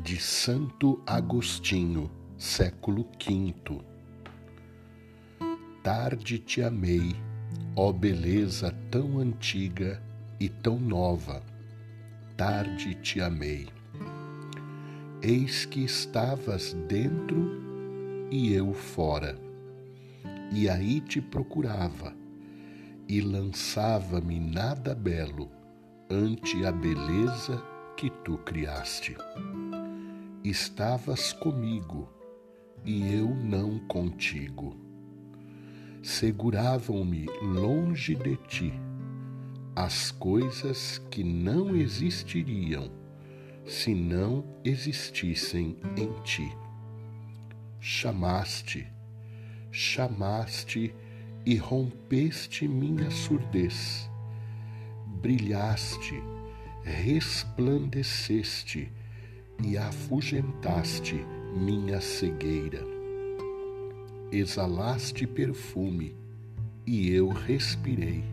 de Santo Agostinho, século V. Tarde te amei, ó beleza tão antiga e tão nova, tarde te amei. Eis que estavas dentro e eu fora, e aí te procurava, e lançava-me nada belo ante a beleza que tu criaste. Estavas comigo e eu não contigo. Seguravam-me longe de ti as coisas que não existiriam se não existissem em ti. Chamaste, chamaste e rompeste minha surdez. Brilhaste, resplandeceste e afugentaste minha cegueira. Exalaste perfume e eu respirei,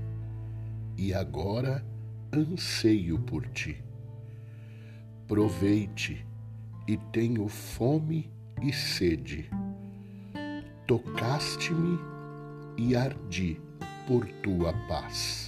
e agora anseio por ti. Provei-te e tenho fome e sede. Tocaste-me e ardi por tua paz.